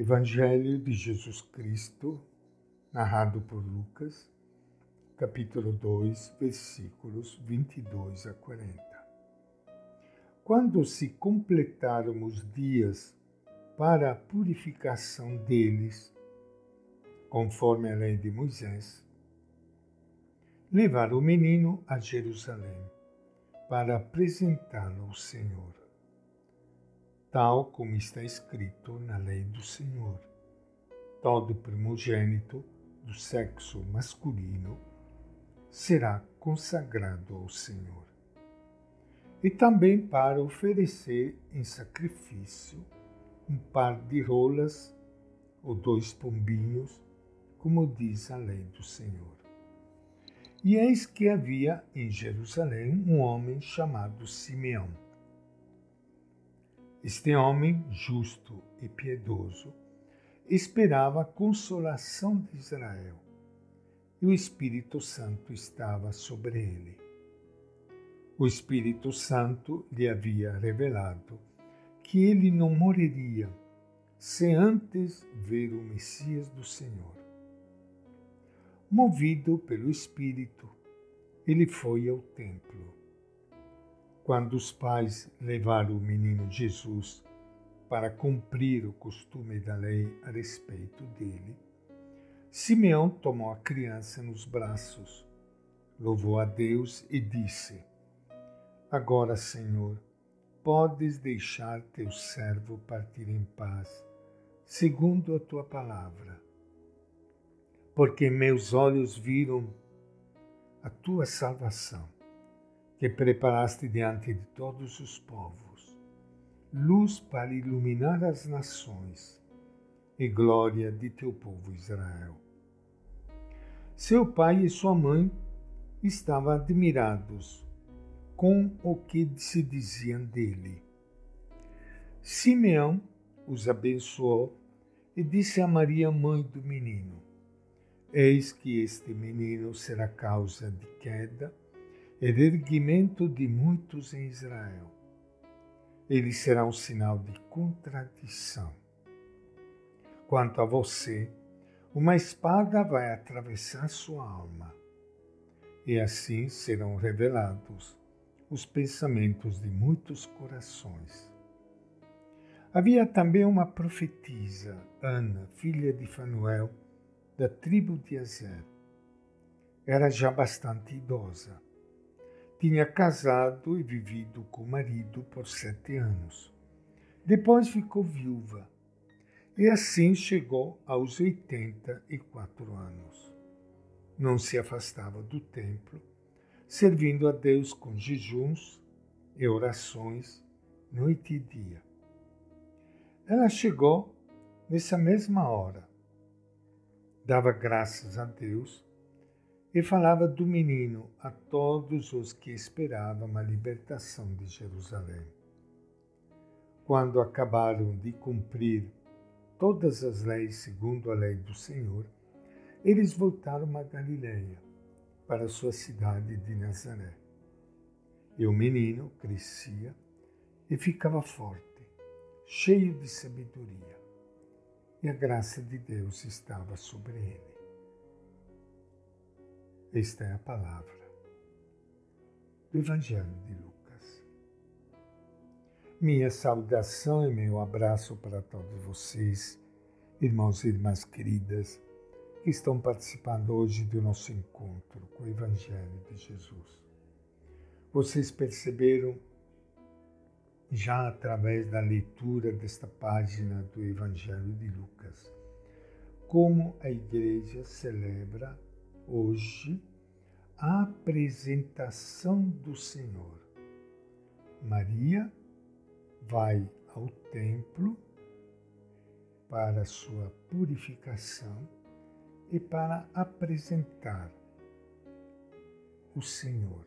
Evangelho de Jesus Cristo, narrado por Lucas, capítulo 2, versículos 22 a 40. Quando se completaram os dias para a purificação deles, conforme a lei de Moisés, levaram o menino a Jerusalém para apresentá-lo ao Senhor tal como está escrito na lei do Senhor. Todo primogênito do sexo masculino será consagrado ao Senhor. E também para oferecer em sacrifício um par de rolas ou dois pombinhos, como diz a lei do Senhor. E eis que havia em Jerusalém um homem chamado Simeão este homem justo e piedoso esperava a consolação de Israel e o Espírito Santo estava sobre ele. O Espírito Santo lhe havia revelado que ele não morreria sem antes ver o Messias do Senhor. Movido pelo Espírito, ele foi ao templo quando os pais levaram o menino Jesus para cumprir o costume da lei a respeito dele, Simeão tomou a criança nos braços, louvou a Deus e disse: Agora, Senhor, podes deixar teu servo partir em paz, segundo a tua palavra. Porque meus olhos viram a tua salvação que preparaste diante de todos os povos, luz para iluminar as nações e glória de teu povo Israel. Seu pai e sua mãe estavam admirados com o que se diziam dele. Simeão os abençoou e disse a Maria, mãe do menino: Eis que este menino será causa de queda erguimento de muitos em Israel. Ele será um sinal de contradição. Quanto a você, uma espada vai atravessar sua alma, e assim serão revelados os pensamentos de muitos corações. Havia também uma profetisa, Ana, filha de Fanuel, da tribo de Azer. Era já bastante idosa tinha casado e vivido com o marido por sete anos. Depois ficou viúva e assim chegou aos 84 anos. Não se afastava do templo, servindo a Deus com jejuns e orações noite e dia. Ela chegou nessa mesma hora, dava graças a Deus e falava do menino a todos os que esperavam a libertação de Jerusalém. Quando acabaram de cumprir todas as leis segundo a lei do Senhor, eles voltaram a Galiléia, para sua cidade de Nazaré. E o menino crescia e ficava forte, cheio de sabedoria, e a graça de Deus estava sobre ele. Esta é a palavra do Evangelho de Lucas. Minha saudação e meu abraço para todos vocês, irmãos e irmãs queridas, que estão participando hoje do nosso encontro com o Evangelho de Jesus. Vocês perceberam, já através da leitura desta página do Evangelho de Lucas, como a igreja celebra hoje a apresentação do Senhor. Maria vai ao templo para sua purificação e para apresentar o Senhor,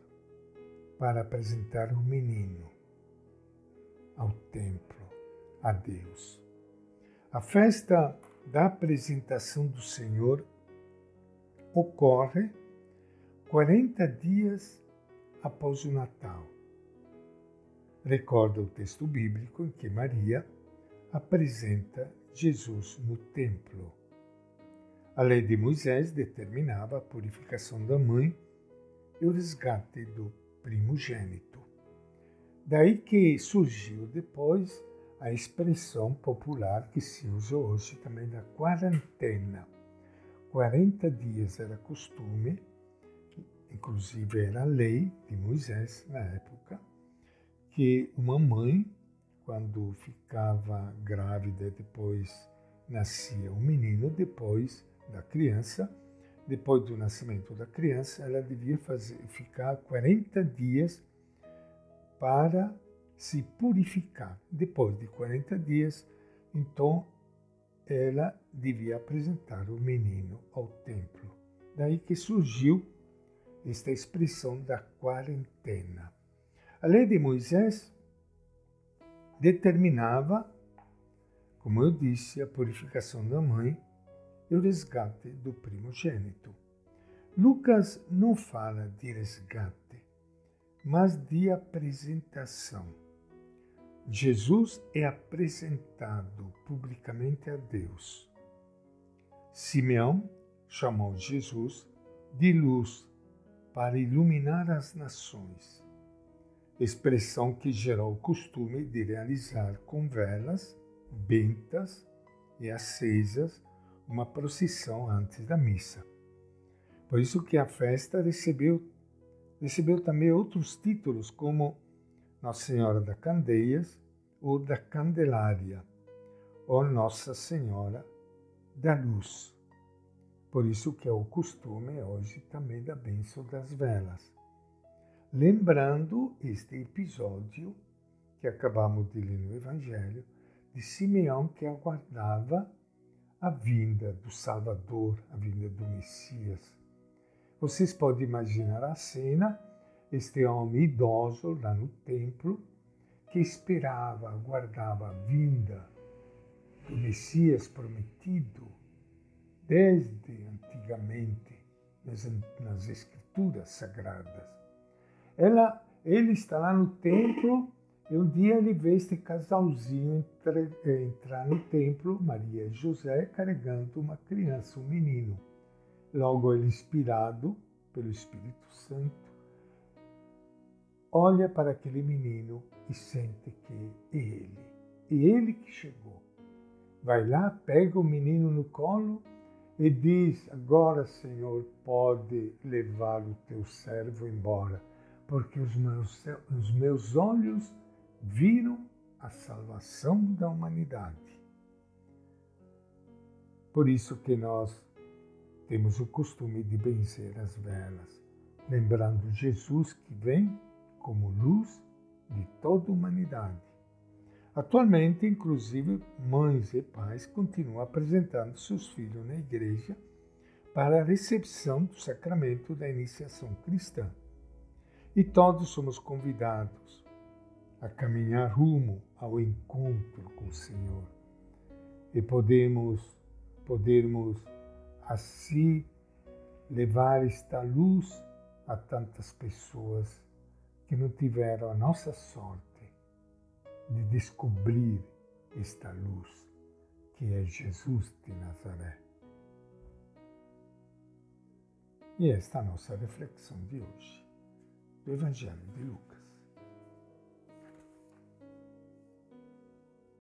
para apresentar o menino ao templo, a Deus. A festa da apresentação do Senhor ocorre 40 dias após o Natal. Recorda o texto bíblico em que Maria apresenta Jesus no templo. A lei de Moisés determinava a purificação da mãe e o resgate do primogênito. Daí que surgiu depois a expressão popular que se usa hoje também da quarentena. 40 dias era costume, inclusive era lei de Moisés na época, que uma mãe, quando ficava grávida, depois nascia um menino, depois da criança, depois do nascimento da criança, ela devia fazer, ficar 40 dias para se purificar. Depois de 40 dias, então ela devia apresentar o menino ao templo. Daí que surgiu esta expressão da quarentena. A lei de Moisés determinava, como eu disse, a purificação da mãe e o resgate do primogênito. Lucas não fala de resgate, mas de apresentação. Jesus é apresentado publicamente a Deus. Simeão chamou Jesus de luz para iluminar as nações, expressão que gerou o costume de realizar com velas, bentas e acesas uma procissão antes da missa. Por isso que a festa recebeu, recebeu também outros títulos, como Nossa Senhora da Candeias ou da Candelária, ou Nossa Senhora da Luz. Por isso que é o costume hoje também da bênção das velas. Lembrando este episódio que acabamos de ler no Evangelho, de Simeão que aguardava a vinda do Salvador, a vinda do Messias. Vocês podem imaginar a cena, este homem idoso lá no templo, que esperava, aguardava a vinda do Messias prometido desde antigamente nas, nas escrituras sagradas. Ela, ele está lá no templo e um dia ele vê este casalzinho entrar no templo, Maria e José, carregando uma criança, um menino. Logo ele, inspirado pelo Espírito Santo, olha para aquele menino e sente que é ele. É ele que chegou. Vai lá, pega o menino no colo e diz: Agora, Senhor, pode levar o teu servo embora, porque os meus, os meus olhos viram a salvação da humanidade. Por isso que nós temos o costume de benzer as velas, lembrando Jesus que vem como luz de toda a humanidade. Atualmente, inclusive, mães e pais continuam apresentando seus filhos na igreja para a recepção do sacramento da iniciação cristã. E todos somos convidados a caminhar rumo ao encontro com o Senhor e podemos podermos assim levar esta luz a tantas pessoas que não tiveram a nossa sorte de descobrir esta luz que é Jesus de Nazaré. E esta é a nossa reflexão de hoje do Evangelho de Lucas.